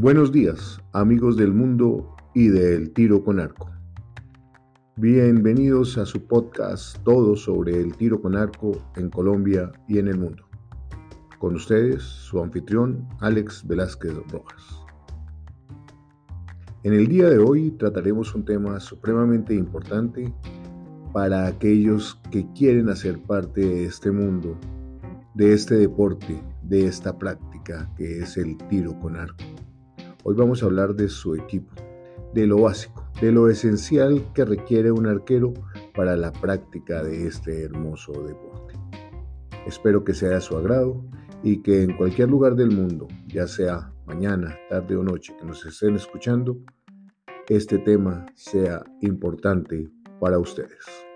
Buenos días, amigos del mundo y del tiro con arco. Bienvenidos a su podcast Todo sobre el tiro con arco en Colombia y en el mundo. Con ustedes, su anfitrión Alex Velázquez Rojas. En el día de hoy trataremos un tema supremamente importante para aquellos que quieren hacer parte de este mundo, de este deporte, de esta práctica que es el tiro con arco. Hoy vamos a hablar de su equipo, de lo básico, de lo esencial que requiere un arquero para la práctica de este hermoso deporte. Espero que sea de su agrado y que en cualquier lugar del mundo, ya sea mañana, tarde o noche, que nos estén escuchando, este tema sea importante para ustedes.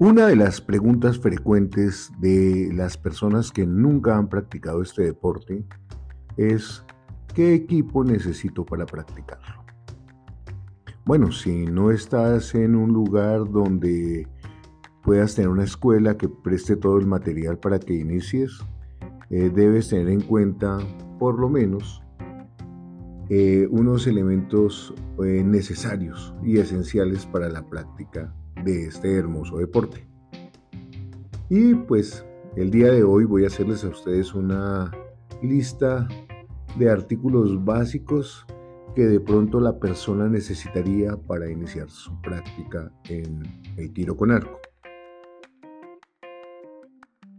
Una de las preguntas frecuentes de las personas que nunca han practicado este deporte es ¿qué equipo necesito para practicarlo? Bueno, si no estás en un lugar donde puedas tener una escuela que preste todo el material para que inicies, eh, debes tener en cuenta por lo menos eh, unos elementos eh, necesarios y esenciales para la práctica de este hermoso deporte. Y pues el día de hoy voy a hacerles a ustedes una lista de artículos básicos que de pronto la persona necesitaría para iniciar su práctica en el tiro con arco.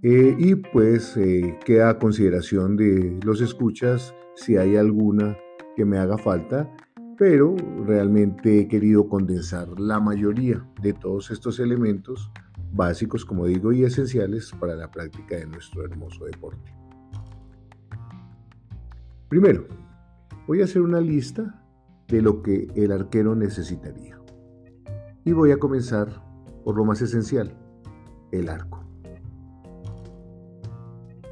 Eh, y pues eh, queda a consideración de los escuchas si hay alguna que me haga falta pero realmente he querido condensar la mayoría de todos estos elementos básicos, como digo, y esenciales para la práctica de nuestro hermoso deporte. Primero, voy a hacer una lista de lo que el arquero necesitaría. Y voy a comenzar por lo más esencial, el arco.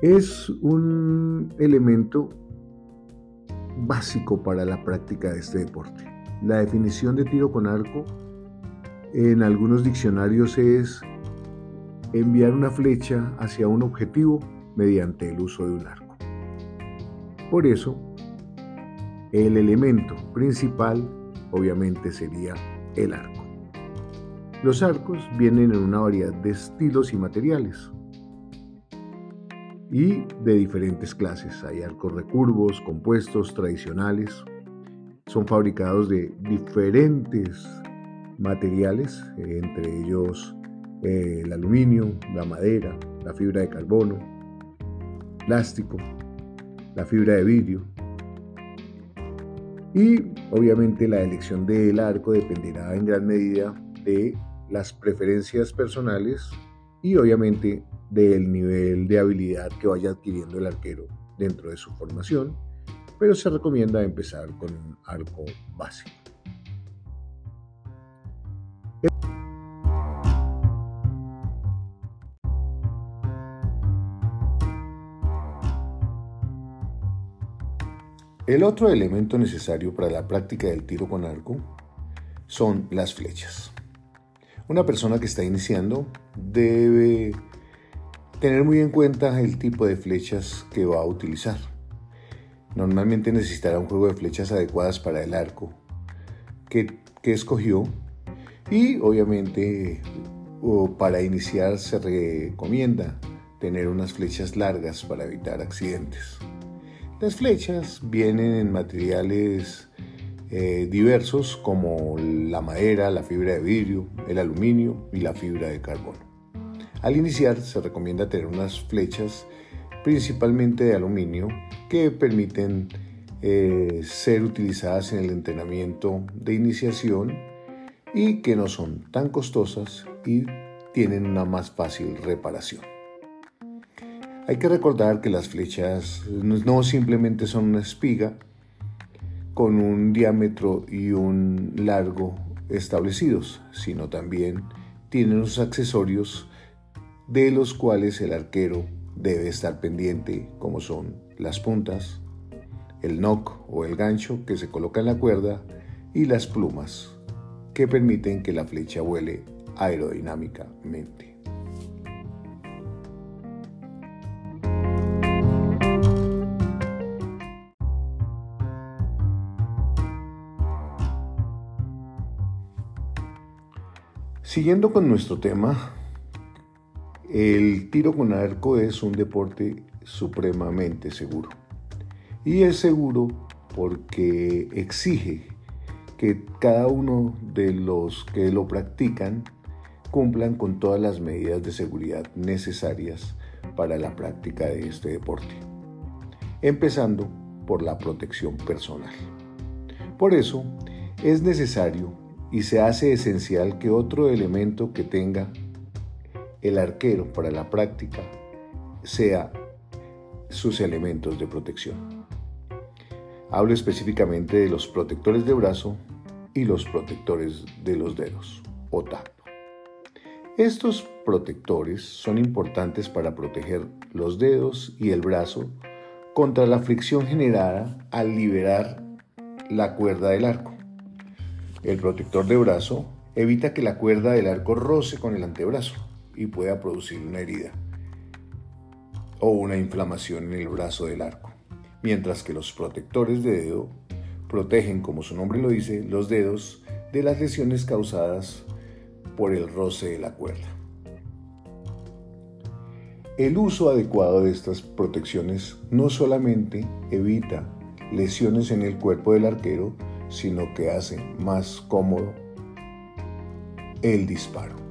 Es un elemento básico para la práctica de este deporte. La definición de tiro con arco en algunos diccionarios es enviar una flecha hacia un objetivo mediante el uso de un arco. Por eso, el elemento principal obviamente sería el arco. Los arcos vienen en una variedad de estilos y materiales y de diferentes clases. Hay arcos recurvos, compuestos, tradicionales. Son fabricados de diferentes materiales, entre ellos eh, el aluminio, la madera, la fibra de carbono, plástico, la fibra de vidrio. Y obviamente la elección del arco dependerá en gran medida de las preferencias personales y obviamente del nivel de habilidad que vaya adquiriendo el arquero dentro de su formación, pero se recomienda empezar con un arco básico. El otro elemento necesario para la práctica del tiro con arco son las flechas. Una persona que está iniciando debe Tener muy en cuenta el tipo de flechas que va a utilizar. Normalmente necesitará un juego de flechas adecuadas para el arco que, escogió y obviamente para iniciar se recomienda tener unas flechas largas para evitar accidentes. Las flechas vienen en materiales eh, diversos como la madera, la fibra de vidrio, el aluminio y la fibra de carbono. Al iniciar se recomienda tener unas flechas principalmente de aluminio que permiten eh, ser utilizadas en el entrenamiento de iniciación y que no son tan costosas y tienen una más fácil reparación. Hay que recordar que las flechas no simplemente son una espiga con un diámetro y un largo establecidos, sino también tienen unos accesorios de los cuales el arquero debe estar pendiente, como son las puntas, el nock o el gancho que se coloca en la cuerda y las plumas que permiten que la flecha vuele aerodinámicamente. Siguiendo con nuestro tema, el tiro con arco es un deporte supremamente seguro. Y es seguro porque exige que cada uno de los que lo practican cumplan con todas las medidas de seguridad necesarias para la práctica de este deporte, empezando por la protección personal. Por eso es necesario y se hace esencial que otro elemento que tenga el arquero para la práctica sea sus elementos de protección. Hablo específicamente de los protectores de brazo y los protectores de los dedos o tap. Estos protectores son importantes para proteger los dedos y el brazo contra la fricción generada al liberar la cuerda del arco. El protector de brazo evita que la cuerda del arco roce con el antebrazo y pueda producir una herida o una inflamación en el brazo del arco mientras que los protectores de dedo protegen, como su nombre lo dice, los dedos de las lesiones causadas por el roce de la cuerda. El uso adecuado de estas protecciones no solamente evita lesiones en el cuerpo del arquero, sino que hace más cómodo el disparo.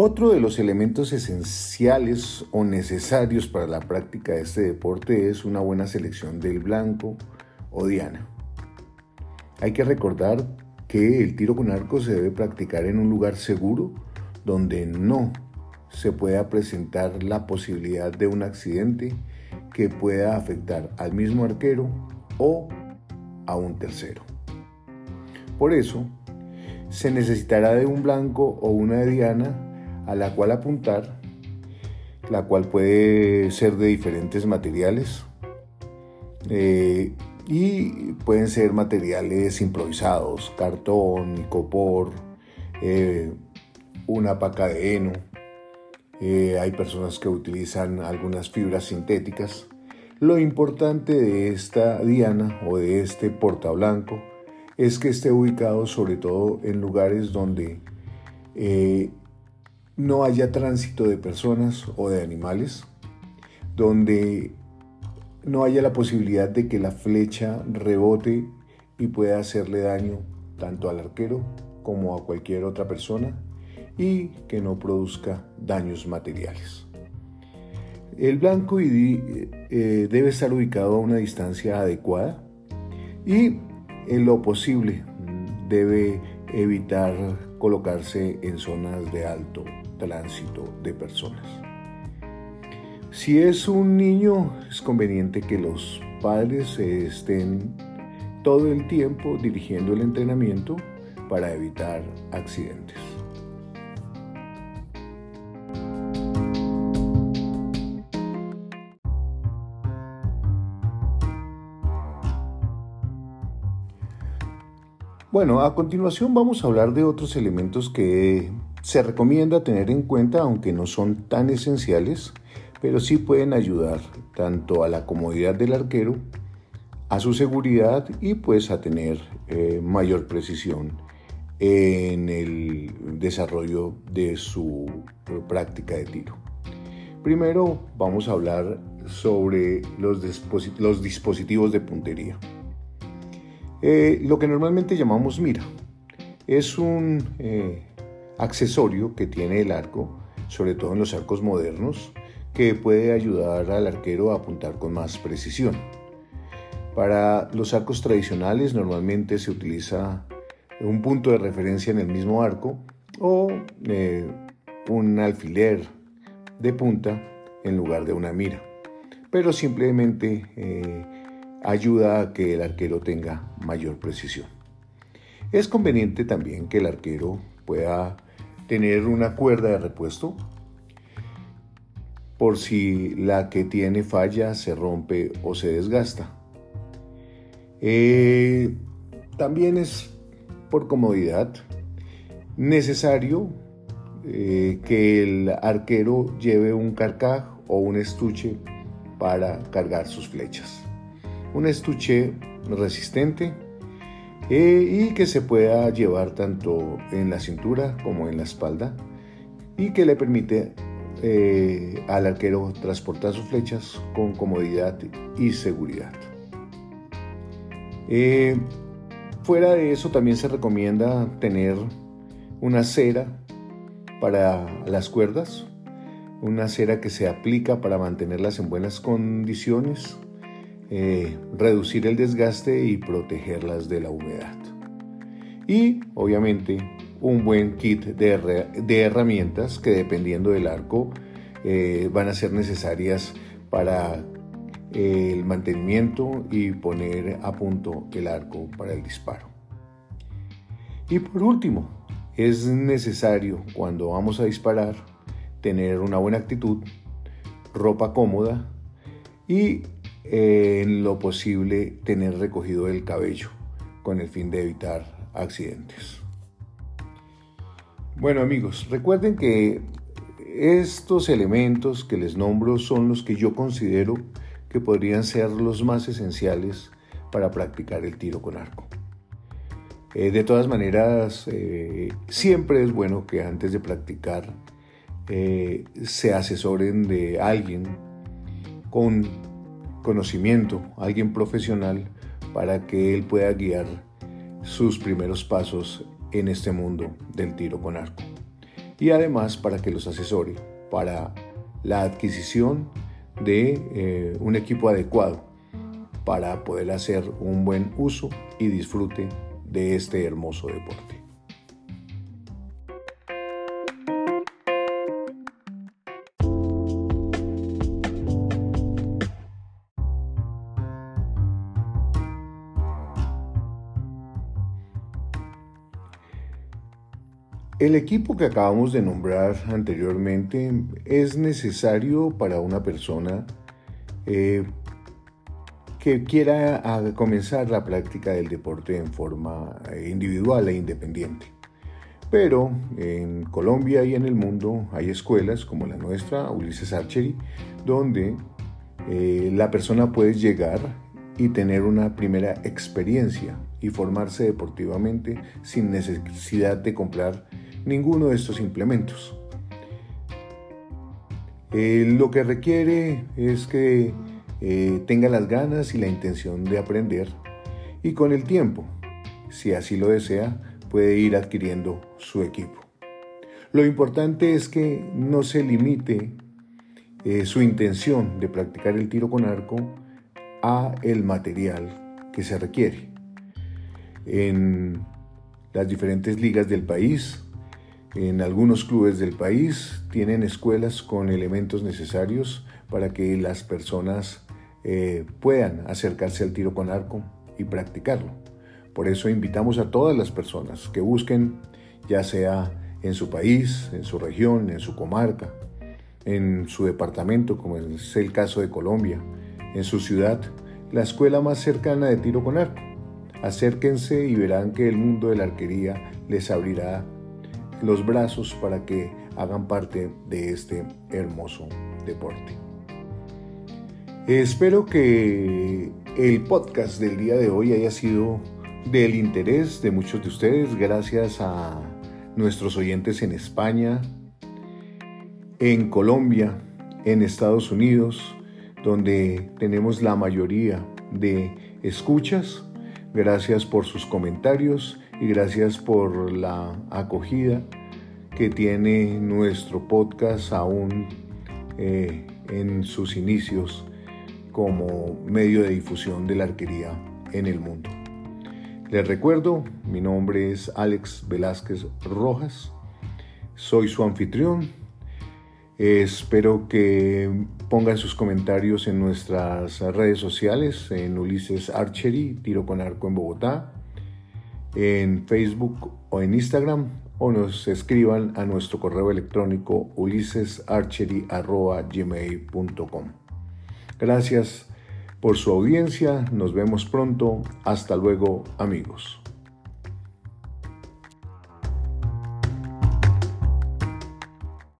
Otro de los elementos esenciales o necesarios para la práctica de este deporte es una buena selección del blanco o diana. Hay que recordar que el tiro con arco se debe practicar en un lugar seguro donde no se pueda presentar la posibilidad de un accidente que pueda afectar al mismo arquero o a un tercero. Por eso, se necesitará de un blanco o una diana a la cual apuntar, la cual puede ser de diferentes materiales eh, y pueden ser materiales improvisados, cartón, copor, eh, una paca de heno. Eh, hay personas que utilizan algunas fibras sintéticas. Lo importante de esta diana o de este porta blanco es que esté ubicado sobre todo en lugares donde no haya tránsito de personas o de animales, donde no haya la posibilidad de que la flecha rebote y pueda hacerle daño tanto al arquero como a cualquier otra persona y que no produzca daños materiales. El blanco eh, debe estar ubicado a una distancia adecuada y en lo posible debe evitar colocarse en zonas de alto tránsito de personas. Si es un niño, es conveniente que los padres estén todo el tiempo dirigiendo el entrenamiento para evitar accidentes. Bueno, a continuación vamos a hablar de otros elementos que se recomienda tener en cuenta, aunque no son tan esenciales, pero sí pueden ayudar tanto a la comodidad del arquero, a su seguridad y pues a tener eh, mayor precisión en el desarrollo de su práctica de tiro. Primero vamos a hablar sobre los, dispositivos de puntería. Eh, lo que normalmente llamamos mira es un eh, accesorio que tiene el arco, sobre todo en los arcos modernos, que puede ayudar al arquero a apuntar con más precisión. Para los arcos tradicionales normalmente se utiliza un punto de referencia en el mismo arco o eh, un alfiler de punta en lugar de una mira, pero simplemente eh, ayuda a que el arquero tenga mayor precisión. Es conveniente también que el arquero pueda tener una cuerda de repuesto por si la que tiene falla se rompe o se desgasta. Eh, también es por comodidad necesario eh, que el arquero lleve un carcaj o un estuche para cargar sus flechas. Un estuche resistente eh, y que se pueda llevar tanto en la cintura como en la espalda y que le permite eh, al arquero transportar sus flechas con comodidad y seguridad. Eh, fuera de eso también se recomienda tener una cera para las cuerdas, una cera que se aplica para mantenerlas en buenas condiciones, eh, reducir el desgaste y protegerlas de la humedad. Y obviamente un buen kit de, herramientas que dependiendo del arco eh, van a ser necesarias para eh, el mantenimiento y poner a punto el arco para el disparo. Y por último, es necesario cuando vamos a disparar tener una buena actitud, ropa cómoda y eh, en lo posible tener recogido el cabello con el fin de evitar accidentes. Bueno amigos, recuerden que estos elementos que les nombro son los que yo considero que podrían ser los más esenciales para practicar el tiro con arco. Eh, de todas maneras, eh, siempre es bueno que antes de practicar eh, se asesoren de alguien con conocimiento, alguien profesional, para que él pueda guiar sus primeros pasos en este mundo del tiro con arco. Y además para que los asesore para la adquisición de eh, un equipo adecuado para poder hacer un buen uso y disfrute de este hermoso deporte. El equipo que acabamos de nombrar anteriormente es necesario para una persona eh, que quiera comenzar la práctica del deporte en forma eh, individual e independiente. Pero en Colombia y en el mundo hay escuelas como la nuestra, Ulises Archery, donde eh, la persona puede llegar y tener una primera experiencia y formarse deportivamente sin necesidad de comprar ninguno de estos implementos. Eh, lo que requiere es que eh, tenga las ganas y la intención de aprender y con el tiempo, si así lo desea, puede ir adquiriendo su equipo. Lo importante es que no se limite eh, su intención de practicar el tiro con arco a el material que se requiere. En las diferentes ligas del país en algunos clubes del país tienen escuelas con elementos necesarios para que las personas eh, puedan acercarse al tiro con arco y practicarlo. Por eso invitamos a todas las personas que busquen, ya sea en su país, en su región, en su comarca, en su departamento, como es el caso de Colombia, en su ciudad, la escuela más cercana de tiro con arco. Acérquense y verán que el mundo de la arquería les abrirá los brazos para que hagan parte de este hermoso deporte. Espero que el podcast del día de hoy haya sido del interés de muchos de ustedes, gracias a nuestros oyentes en España, en Colombia, en Estados Unidos, donde tenemos la mayoría de escuchas. Gracias por sus comentarios y gracias por la acogida que tiene nuestro podcast aún eh, en sus inicios como medio de difusión de la arquería en el mundo. Les recuerdo, mi nombre es Alex Velázquez Rojas, soy su anfitrión. espero que pongan sus comentarios en nuestras redes sociales, en Ulises Archery, Tiro con Arco en Bogotá, en Facebook o en Instagram o nos escriban a nuestro correo electrónico ulisesarchery.gmail.com. Gracias por su audiencia, nos vemos pronto, hasta luego amigos.